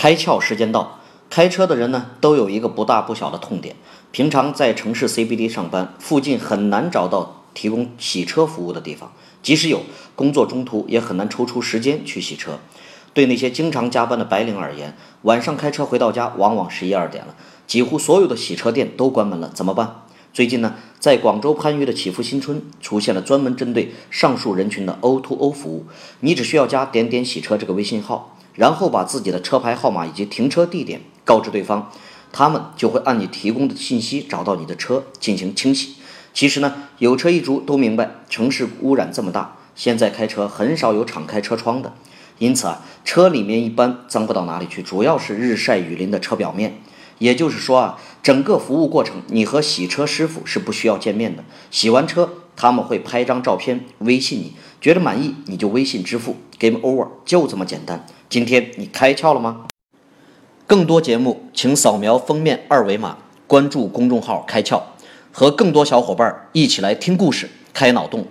开窍时间到，开车的人呢都有一个不大不小的痛点。平常在城市 CBD 上班，附近很难找到提供洗车服务的地方，即使有，工作中途也很难抽出时间去洗车。对那些经常加班的白领而言，晚上开车回到家往往十一二点了，几乎所有的洗车店都关门了，怎么办？最近呢，在广州番禺的祈福新村出现了专门针对上述人群的 O2O 服务，你只需要加点点洗车这个微信号。然后把自己的车牌号码以及停车地点告知对方，他们就会按你提供的信息找到你的车进行清洗。其实呢，有车一族都明白，城市污染这么大，现在开车很少有敞开车窗的，因此啊，车里面一般脏不到哪里去，主要是日晒雨淋的车表面。也就是说啊，整个服务过程，你和洗车师傅是不需要见面的。洗完车，他们会拍张照片微信你，觉得满意你就微信支付，Game Over，就这么简单。今天你开窍了吗？更多节目，请扫描封面二维码，关注公众号“开窍”，和更多小伙伴一起来听故事、开脑洞。